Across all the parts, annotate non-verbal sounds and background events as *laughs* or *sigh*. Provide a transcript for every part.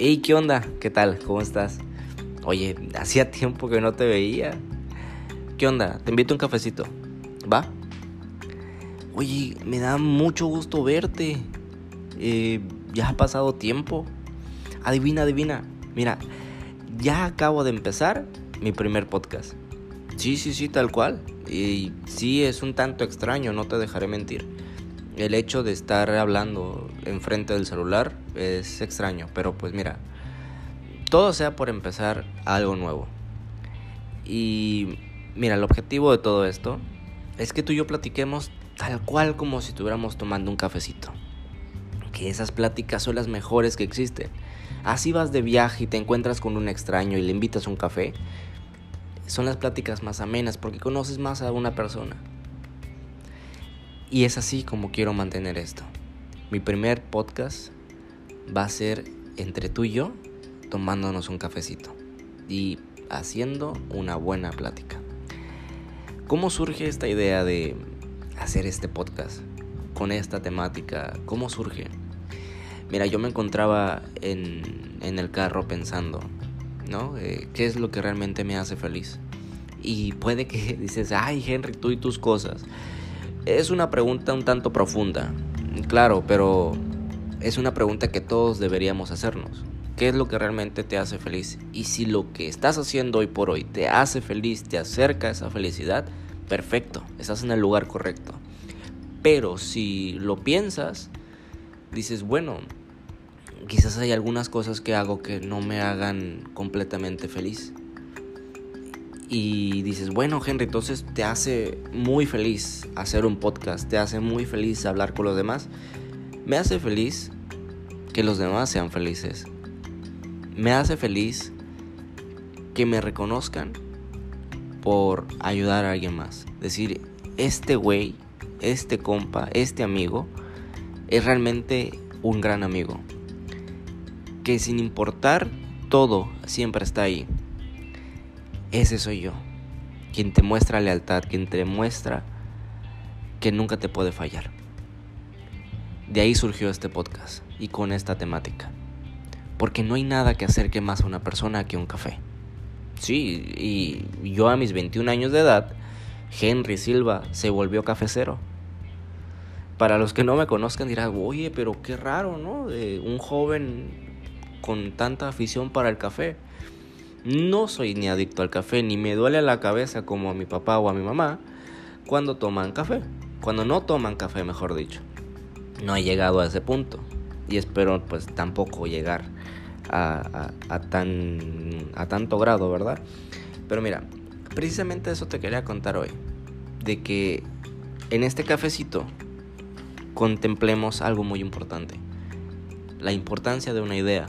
Hey, ¿qué onda? ¿Qué tal? ¿Cómo estás? Oye, hacía tiempo que no te veía. ¿Qué onda? Te invito a un cafecito. ¿Va? Oye, me da mucho gusto verte. Eh, ya ha pasado tiempo. Adivina, adivina. Mira, ya acabo de empezar mi primer podcast. Sí, sí, sí, tal cual. Y sí, es un tanto extraño, no te dejaré mentir. El hecho de estar hablando enfrente del celular es extraño, pero pues mira, todo sea por empezar algo nuevo. Y mira, el objetivo de todo esto es que tú y yo platiquemos tal cual como si estuviéramos tomando un cafecito. Que esas pláticas son las mejores que existen. Así vas de viaje y te encuentras con un extraño y le invitas un café. Son las pláticas más amenas porque conoces más a una persona. Y es así como quiero mantener esto. Mi primer podcast va a ser entre tú y yo tomándonos un cafecito y haciendo una buena plática. ¿Cómo surge esta idea de hacer este podcast con esta temática? ¿Cómo surge? Mira, yo me encontraba en, el carro pensando, ¿no? Eh, ¿Qué es lo que realmente me hace feliz? Y puede que *laughs* dices, ay Henry, tú y tus cosas. Es una pregunta un tanto profunda, claro, pero es una pregunta que todos deberíamos hacernos. ¿Qué es lo que realmente te hace feliz? Y si lo que estás haciendo hoy por hoy te hace feliz, te acerca a esa felicidad, perfecto, estás en el lugar correcto. Pero si lo piensas, dices, bueno, quizás hay algunas cosas que hago que no me hagan completamente feliz y dices, bueno Henry, entonces te hace muy feliz hacer un podcast, te hace muy feliz hablar con los demás. Me hace feliz que los demás sean felices. Me hace feliz que me reconozcan por ayudar a alguien más. Decir, este güey, este compa, este amigo, es realmente un gran amigo. Que sin importar todo, siempre está ahí ese soy yo. Quien te muestra lealtad, quien te muestra que nunca te puede fallar. De ahí surgió este podcast y con esta temática. Porque no hay nada que acerque más a una persona que un café. Sí, y yo a mis 21 años de edad, Henry Silva se volvió cafecero. Para los que no me conozcan dirán, oye, pero qué raro, ¿no? un joven con tanta afición para el café. No soy ni adicto al café, ni me duele la cabeza como a mi papá o a mi mamá cuando toman café. Cuando no toman café, mejor dicho. No he llegado a ese punto. Y espero pues tampoco llegar a, tan, a tanto grado, ¿verdad? Pero mira, precisamente eso te quería contar hoy. De que en este cafecito contemplemos algo muy importante. La importancia de una idea.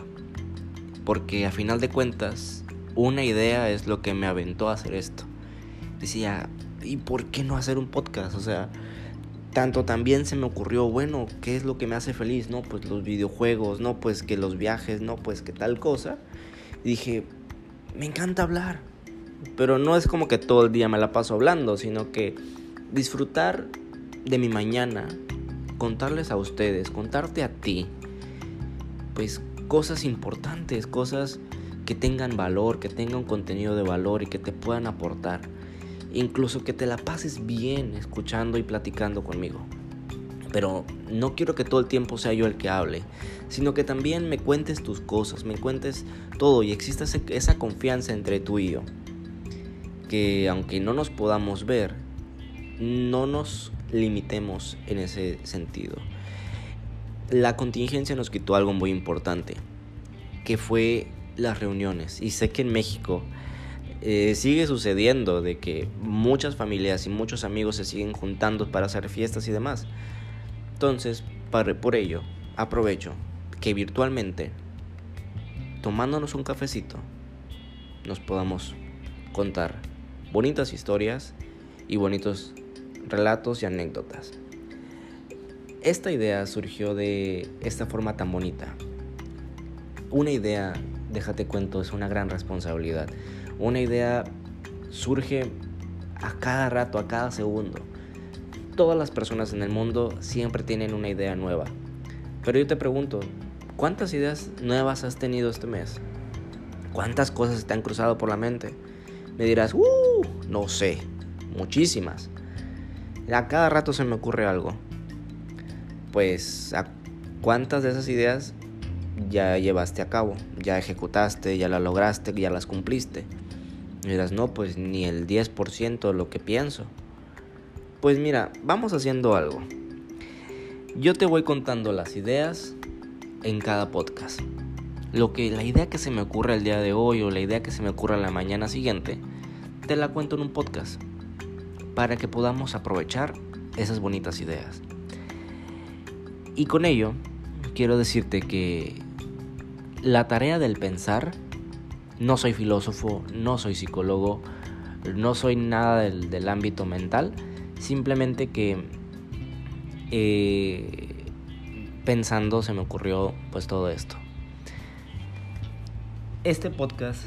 Porque a final de cuentas, una idea es lo que me aventó a hacer esto. Decía, ¿y por qué no hacer un podcast? O sea, tanto también se me ocurrió, bueno, ¿qué es lo que me hace feliz? No, pues los videojuegos, no, pues que los viajes, no, pues que tal cosa. dije, me encanta hablar. Pero no es como que todo el día me la paso hablando, sino que disfrutar de mi mañana, contarles a ustedes, contarte a ti, pues cosas importantes, cosas que tengan valor, que tengan contenido de valor y que te puedan aportar. Incluso que te la pases bien escuchando y platicando conmigo. Pero no quiero que todo el tiempo sea yo el que hable, sino que también me cuentes tus cosas, me cuentes todo y exista esa confianza entre tú y yo. Que aunque no nos podamos ver, no nos limitemos en ese sentido. La contingencia nos quitó algo muy importante, que fue las reuniones. Y sé que en México eh, sigue sucediendo de que muchas familias y muchos amigos se siguen juntando para hacer fiestas y demás. Entonces, para, por ello, aprovecho que virtualmente, tomándonos un cafecito, nos podamos contar bonitas historias y bonitos relatos y anécdotas. Esta idea surgió de esta forma tan bonita. Una idea déjate cuento, es una gran responsabilidad. Una idea surge a cada rato, a cada segundo. Todas las personas en el mundo siempre tienen una idea nueva. Pero yo te pregunto, ¿Cuántas ideas nuevas has tenido este mes? ¿Cuántas cosas te han cruzado por la mente? Me dirás, ¡uh! No sé, muchísimas. A cada rato se me ocurre algo. Pues, ¿a cuántas de esas ideas ya llevaste a cabo? Ya ejecutaste, ya las lograste, ya las cumpliste. Y no, pues ni el 10% de lo que pienso. Pues mira, vamos haciendo algo. Yo te voy contando las ideas en cada podcast. Lo que la idea que se me ocurre el día de hoy o la idea que se me ocurra la mañana siguiente, te la cuento en un podcast para que podamos aprovechar esas bonitas ideas. Y con ello, quiero decirte que la tarea del pensar, no soy filósofo, no soy psicólogo, no soy nada del, ámbito mental, simplemente que eh, pensando se me ocurrió pues todo esto. Este podcast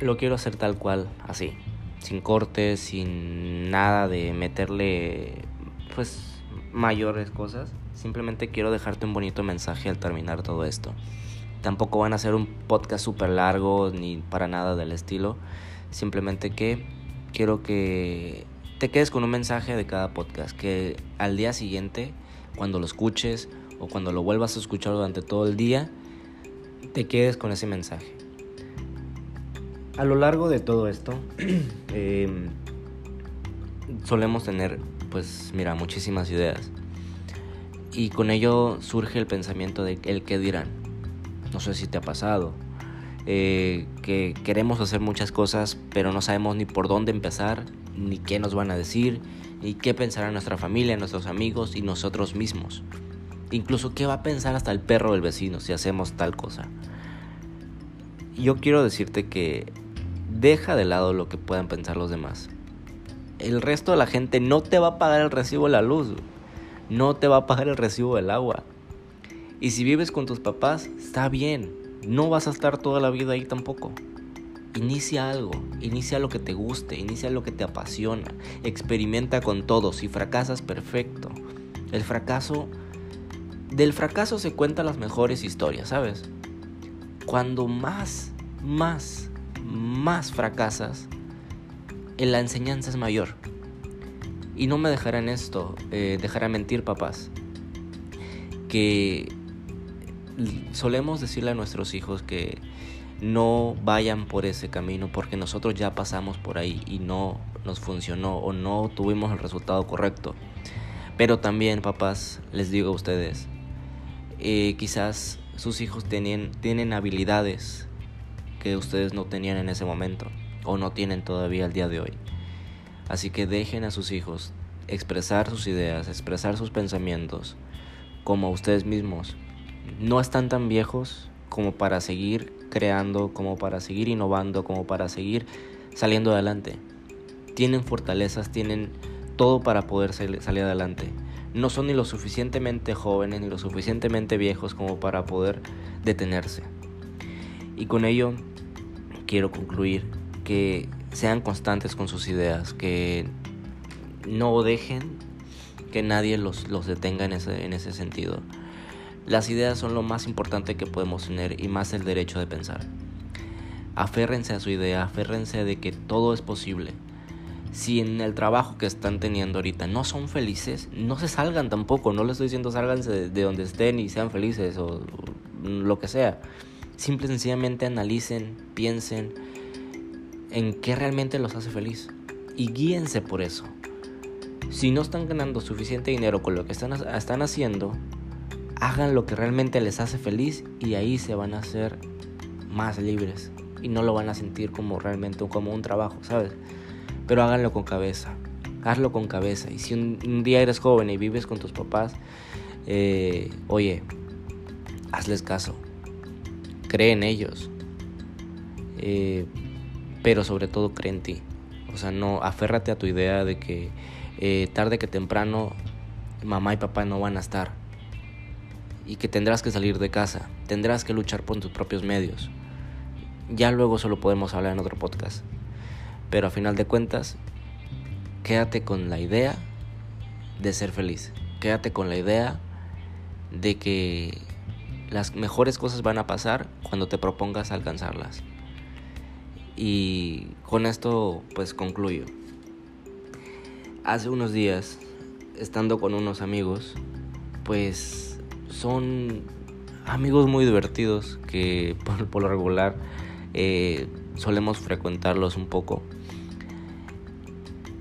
lo quiero hacer tal cual, así, sin cortes, sin nada de meterle pues mayores cosas. Simplemente quiero dejarte un bonito mensaje al terminar todo esto. Tampoco van a ser un podcast súper largo ni para nada del estilo. Simplemente que quiero que te quedes con un mensaje de cada podcast. Que al día siguiente, cuando lo escuches o cuando lo vuelvas a escuchar durante todo el día, te quedes con ese mensaje. A lo largo de todo esto, *clears throat* em, solemos tener, pues mira, muchísimas ideas. Y con ello surge el pensamiento de el que dirán. No sé si te ha pasado. Eh, que queremos hacer muchas cosas, pero no sabemos ni por dónde empezar, ni qué nos van a decir, ni qué pensará nuestra familia, nuestros amigos y nosotros mismos. Incluso qué va a pensar hasta el perro del vecino si hacemos tal cosa. Yo quiero decirte que deja de lado lo que puedan pensar los demás. El resto de la gente no te va a pagar el recibo de la luz, no te va a pagar el recibo del agua. Y si vives con tus papás, está bien, no vas a estar toda la vida ahí tampoco. Inicia algo, inicia lo que te guste, inicia lo que te apasiona, experimenta con todo, si fracasas, perfecto. El fracaso, del fracaso se cuentan las mejores historias, ¿sabes? Cuando más, más más fracasas, en la enseñanza es mayor. Y no me dejarán esto, eh, dejarán mentir papás, que solemos decirle a nuestros hijos que no vayan por ese camino porque nosotros ya pasamos por ahí y no nos funcionó o no tuvimos el resultado correcto. Pero también, papás, les digo a ustedes, eh, quizás sus hijos tienen, tienen habilidades que ustedes no tenían en ese momento o no tienen todavía el día de hoy. Así que dejen a sus hijos expresar sus ideas, expresar sus pensamientos como ustedes mismos. No están tan viejos como para seguir creando, como para seguir innovando, como para seguir saliendo adelante. Tienen fortalezas, tienen todo para poder salir adelante. No son ni lo suficientemente jóvenes ni lo suficientemente viejos como para poder detenerse. Y con ello quiero concluir que sean constantes con sus ideas, que no dejen que nadie los, los detenga en ese, en ese sentido. Las ideas son lo más importante que podemos tener y más el derecho de pensar. Aférrense a su idea, aférrense de que todo es posible. Si en el trabajo que están teniendo ahorita no son felices, no se salgan tampoco. No les estoy diciendo sálganse de, de donde estén y sean felices o lo que sea. Simple y sencillamente analicen, piensen en qué realmente los hace feliz y guíense por eso. Si no están ganando suficiente dinero con lo que están haciendo, hagan lo que realmente les hace feliz y ahí se van a hacer más libres y no lo van a sentir como realmente como un trabajo, ¿sabes? Pero háganlo con cabeza, hazlo con cabeza. Y si un, día eres joven y vives con tus papás, eh, oye, hazles caso, cree en ellos, eh, pero sobre todo cree en ti. O sea, no, aférrate a tu idea de que eh, tarde que temprano mamá y papá no van a estar y que tendrás que salir de casa, tendrás que luchar por tus propios medios. Ya luego solo podemos hablar en otro podcast. Pero a final de cuentas, quédate con la idea de ser feliz. Quédate con la idea de que las mejores cosas van a pasar cuando te propongas alcanzarlas. Y con esto pues concluyo. Hace unos días, estando con unos amigos, pues son amigos muy divertidos que *laughs* por, lo regular eh, solemos frecuentarlos un poco.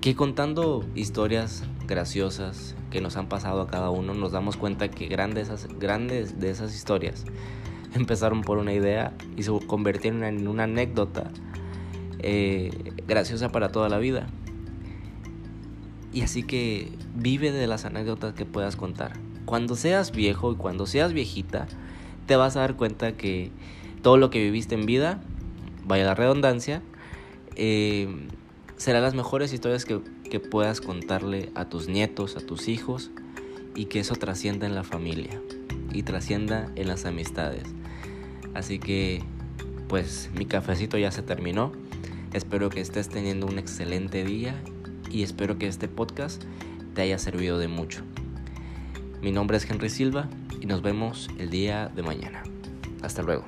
Que contando historias graciosas que nos han pasado a cada uno, nos damos cuenta que grandes, grandes de esas historias *laughs* empezaron por una idea y se convirtieron en una anécdota eh, graciosa para toda la vida. Y así que vive de las anécdotas que puedas contar. Cuando seas viejo y cuando seas viejita, te vas a dar cuenta que todo lo que viviste en vida, vaya la redundancia, eh, serán las mejores historias que, que puedas contarle a tus nietos, a tus hijos, y que eso trascienda en la familia y trascienda en las amistades. Así que, pues mi cafecito ya se terminó. Espero que estés teniendo un excelente día y espero que este podcast te haya servido de mucho. Mi nombre es Henry Silva y nos vemos el día de mañana. Hasta luego.